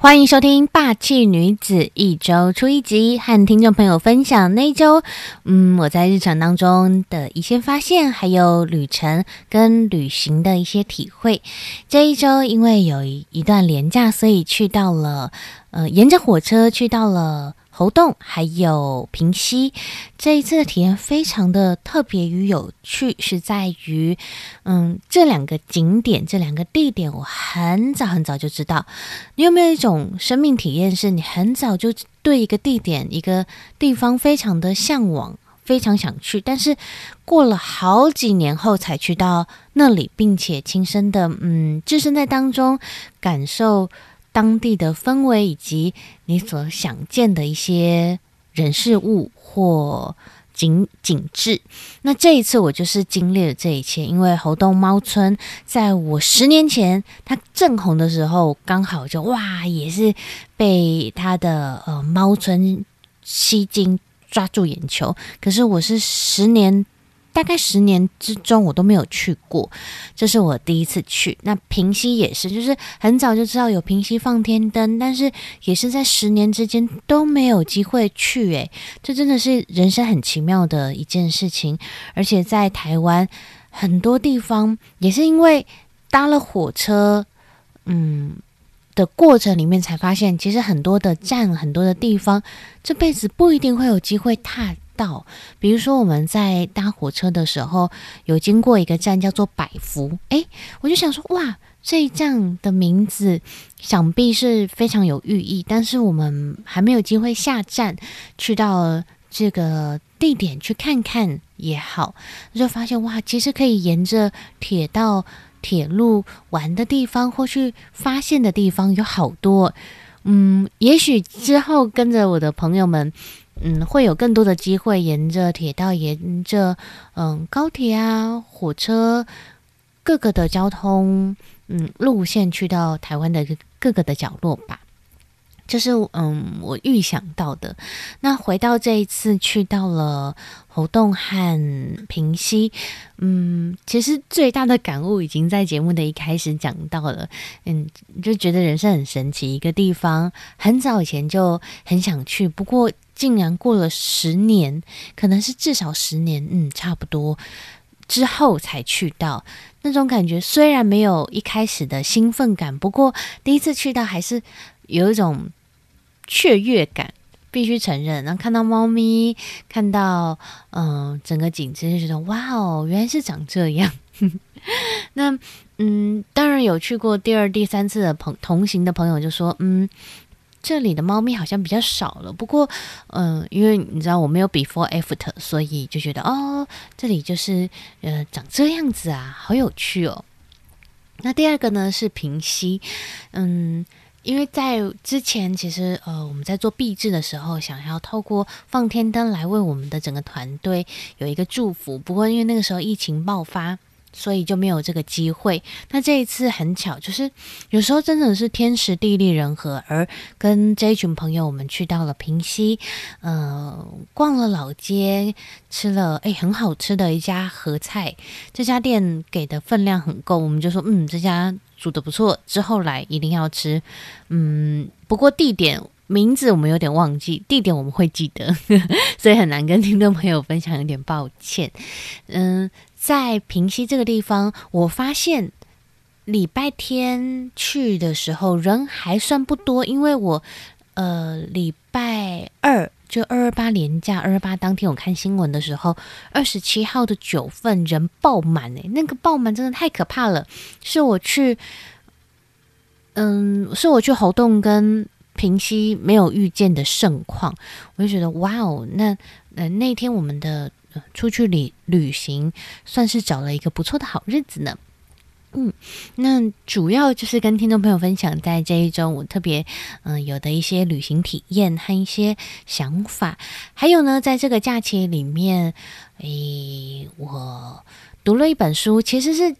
欢迎收听《霸气女子一周出一集》，和听众朋友分享那一周，嗯，我在日常当中的一些发现，还有旅程跟旅行的一些体会。这一周因为有一段廉假，所以去到了，呃，沿着火车去到了。猴洞还有平溪，这一次的体验非常的特别与有趣，是在于，嗯，这两个景点，这两个地点，我很早很早就知道。你有没有一种生命体验，是你很早就对一个地点、一个地方非常的向往，非常想去，但是过了好几年后才去到那里，并且亲身的，嗯，置身在当中感受。当地的氛围以及你所想见的一些人事物或景景致，那这一次我就是经历了这一切。因为猴洞猫村在我十年前它正红的时候，刚好就哇，也是被它的呃猫村吸睛抓住眼球。可是我是十年。大概十年之中，我都没有去过，这是我第一次去。那平溪也是，就是很早就知道有平溪放天灯，但是也是在十年之间都没有机会去。诶，这真的是人生很奇妙的一件事情。而且在台湾很多地方，也是因为搭了火车，嗯的过程里面才发现，其实很多的站，很多的地方，这辈子不一定会有机会踏。到，比如说我们在搭火车的时候，有经过一个站叫做百福，诶，我就想说，哇，这一站的名字想必是非常有寓意，但是我们还没有机会下站去到这个地点去看看也好，就发现哇，其实可以沿着铁道、铁路玩的地方或去发现的地方有好多，嗯，也许之后跟着我的朋友们。嗯，会有更多的机会沿着铁道，沿着嗯高铁啊、火车各个的交通嗯路线去到台湾的各个的角落吧。这是嗯我预想到的。那回到这一次去到了猴洞和平溪，嗯，其实最大的感悟已经在节目的一开始讲到了。嗯，就觉得人生很神奇，一个地方很早以前就很想去，不过。竟然过了十年，可能是至少十年，嗯，差不多之后才去到那种感觉。虽然没有一开始的兴奋感，不过第一次去到还是有一种雀跃感，必须承认。然后看到猫咪，看到嗯整个景致，就觉得哇哦，原来是长这样。那嗯，当然有去过第二、第三次的朋同行的朋友就说，嗯。这里的猫咪好像比较少了，不过，嗯，因为你知道我没有 before after，所以就觉得哦，这里就是呃长这样子啊，好有趣哦。那第二个呢是平息，嗯，因为在之前其实呃我们在做壁制的时候，想要透过放天灯来为我们的整个团队有一个祝福，不过因为那个时候疫情爆发。所以就没有这个机会。那这一次很巧，就是有时候真的是天时地利人和，而跟这一群朋友，我们去到了平溪，呃，逛了老街，吃了诶很好吃的一家合菜，这家店给的分量很够，我们就说嗯这家煮的不错，之后来一定要吃。嗯，不过地点名字我们有点忘记，地点我们会记得，所以很难跟听众朋友分享，有点抱歉。嗯。在平溪这个地方，我发现礼拜天去的时候人还算不多，因为我呃礼拜二就二二八连假，二二八当天我看新闻的时候，二十七号的九份人爆满诶，那个爆满真的太可怕了。是我去，嗯，是我去猴洞跟平息没有遇见的盛况，我就觉得哇哦，那呃那天我们的。出去旅旅行，算是找了一个不错的好日子呢。嗯，那主要就是跟听众朋友分享，在这一周我特别嗯有的一些旅行体验和一些想法。还有呢，在这个假期里面，诶，我读了一本书，其实是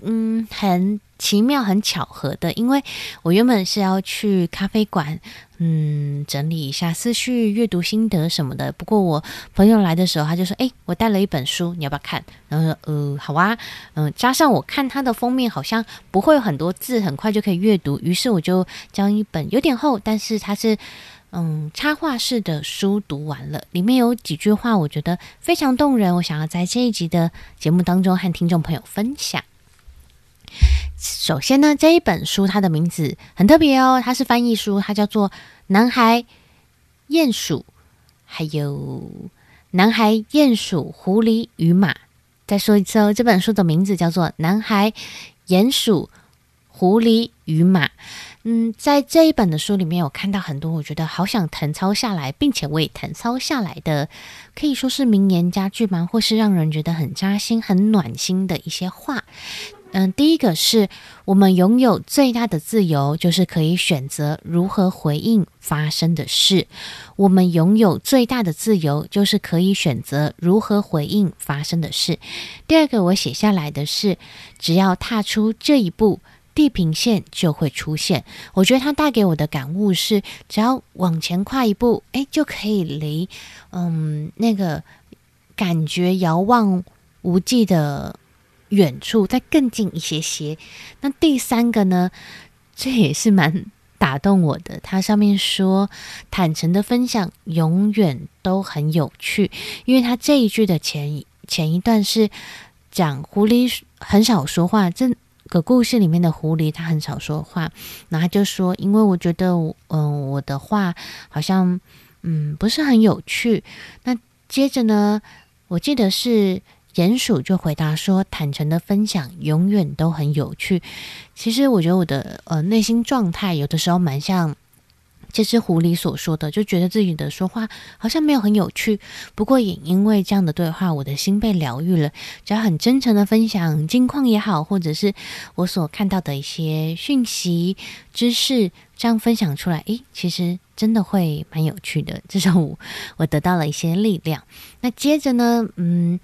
嗯很。奇妙、很巧合的，因为我原本是要去咖啡馆，嗯，整理一下思绪、阅读心得什么的。不过我朋友来的时候，他就说：“哎，我带了一本书，你要不要看？”然后说：“呃，好啊。”嗯，加上我看它的封面好像不会有很多字，很快就可以阅读，于是我就将一本有点厚，但是它是嗯插画式的书读完了。里面有几句话，我觉得非常动人，我想要在这一集的节目当中和听众朋友分享。首先呢，这一本书它的名字很特别哦，它是翻译书，它叫做《男孩、鼹鼠还有男孩、鼹鼠、狐狸与马》。再说一次哦，这本书的名字叫做《男孩、鼹鼠、狐狸与马》。嗯，在这一本的书里面，有看到很多我觉得好想誊抄下来，并且我也誊抄下来的，可以说是名言佳句吗？或是让人觉得很扎心、很暖心的一些话。嗯，第一个是我们拥有最大的自由，就是可以选择如何回应发生的事。我们拥有最大的自由，就是可以选择如何回应发生的事。第二个，我写下来的是，只要踏出这一步，地平线就会出现。我觉得它带给我的感悟是，只要往前跨一步，哎，就可以离嗯那个感觉遥望无际的。远处再更近一些些。那第三个呢？这也是蛮打动我的。它上面说，坦诚的分享永远都很有趣。因为它这一句的前前一段是讲狐狸很少说话，这个故事里面的狐狸它很少说话。然后就说，因为我觉得，嗯，我的话好像嗯不是很有趣。那接着呢，我记得是。鼹鼠就回答说：“坦诚的分享永远都很有趣。其实我觉得我的呃内心状态有的时候蛮像这只狐狸所说的，就觉得自己的说话好像没有很有趣。不过也因为这样的对话，我的心被疗愈了。只要很真诚的分享近况也好，或者是我所看到的一些讯息、知识，这样分享出来，诶，其实真的会蛮有趣的。至少我我得到了一些力量。那接着呢，嗯。”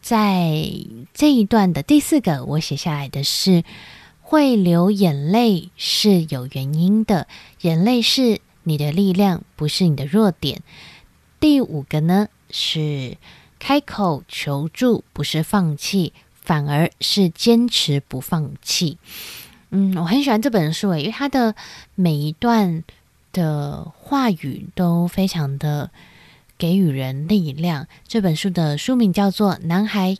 在这一段的第四个，我写下来的是会流眼泪是有原因的，眼泪是你的力量，不是你的弱点。第五个呢是开口求助，不是放弃，反而是坚持不放弃。嗯，我很喜欢这本书诶，因为它的每一段的话语都非常的。给予人力量。这本书的书名叫做《男孩、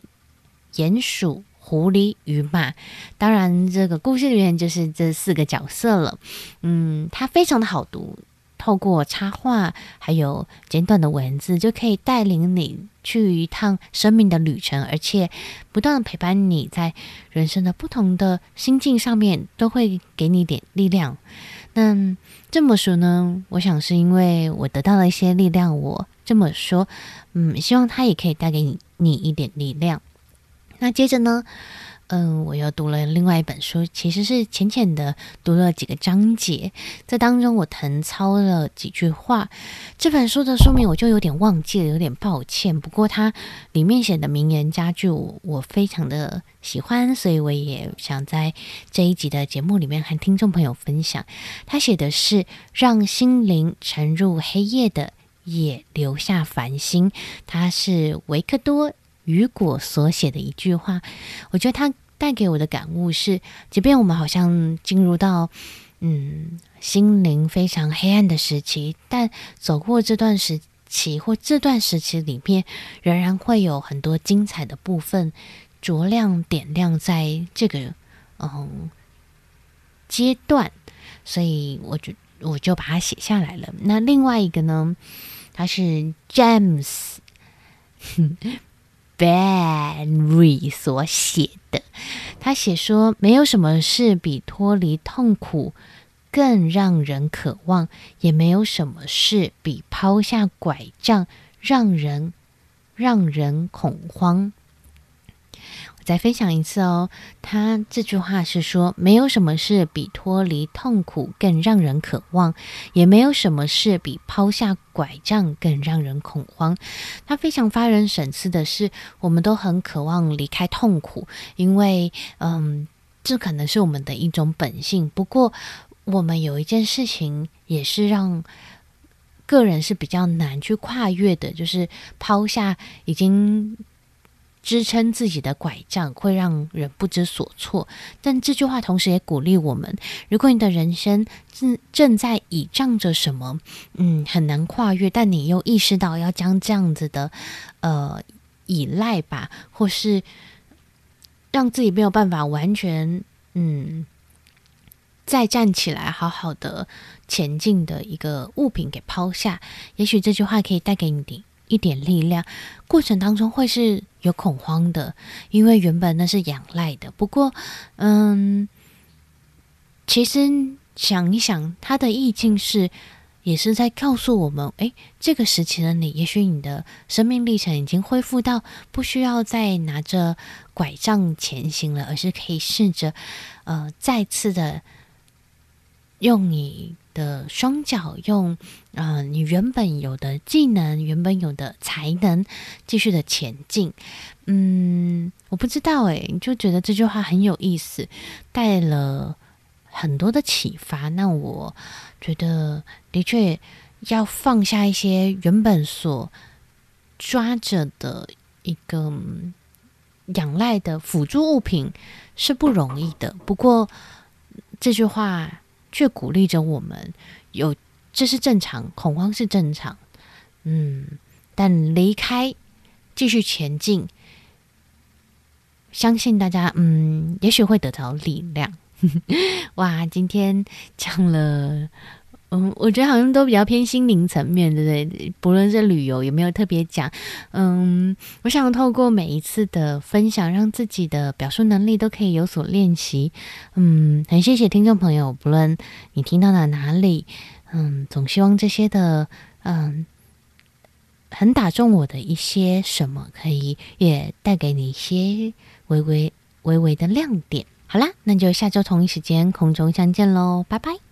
鼹鼠、狐狸与马》。当然，这个故事里面就是这四个角色了。嗯，它非常的好读，透过插画还有简短的文字，就可以带领你去一趟生命的旅程，而且不断的陪伴你在人生的不同的心境上面，都会给你点力量。那这么说呢？我想是因为我得到了一些力量，我。这么说，嗯，希望他也可以带给你你一点力量。那接着呢，嗯，我又读了另外一本书，其实是浅浅的读了几个章节，在当中我誊抄了几句话。这本书的书名我就有点忘记了，有点抱歉。不过它里面写的名言佳句，我非常的喜欢，所以我也想在这一集的节目里面和听众朋友分享。他写的是让心灵沉入黑夜的。也留下繁星，它是维克多·雨果所写的一句话。我觉得他带给我的感悟是：即便我们好像进入到嗯心灵非常黑暗的时期，但走过这段时期或这段时期里面，仍然会有很多精彩的部分着亮点亮在这个嗯阶段。所以，我就我就把它写下来了。那另外一个呢？他是 James Barry 所写的。他写说：“没有什么事比脱离痛苦更让人渴望，也没有什么事比抛下拐杖让人让人恐慌。”再分享一次哦，他这句话是说，没有什么事比脱离痛苦更让人渴望，也没有什么事比抛下拐杖更让人恐慌。他非常发人深思的是，我们都很渴望离开痛苦，因为嗯，这可能是我们的一种本性。不过，我们有一件事情也是让个人是比较难去跨越的，就是抛下已经。支撑自己的拐杖会让人不知所措，但这句话同时也鼓励我们：如果你的人生正正在倚仗着什么，嗯，很难跨越，但你又意识到要将这样子的呃依赖吧，或是让自己没有办法完全嗯再站起来，好好的前进的一个物品给抛下，也许这句话可以带给你一点力量。过程当中会是。有恐慌的，因为原本那是仰赖的。不过，嗯，其实想一想，他的意境是，也是在告诉我们：哎，这个时期的你，也许你的生命历程已经恢复到不需要再拿着拐杖前行了，而是可以试着，呃，再次的用你。的双脚用，啊，你原本有的技能，原本有的才能，继续的前进。嗯，我不知道诶，就觉得这句话很有意思，带了很多的启发。那我觉得的确要放下一些原本所抓着的一个仰赖的辅助物品是不容易的。不过这句话。却鼓励着我们，有这是正常，恐慌是正常，嗯，但离开，继续前进，相信大家，嗯，也许会得到力量。哇，今天讲了。嗯，我觉得好像都比较偏心灵层面，对不对？不论是旅游，有没有特别讲？嗯，我想透过每一次的分享，让自己的表述能力都可以有所练习。嗯，很谢谢听众朋友，不论你听到了哪里，嗯，总希望这些的，嗯，很打中我的一些什么，可以也带给你一些微微微微的亮点。好啦，那就下周同一时间空中相见喽，拜拜。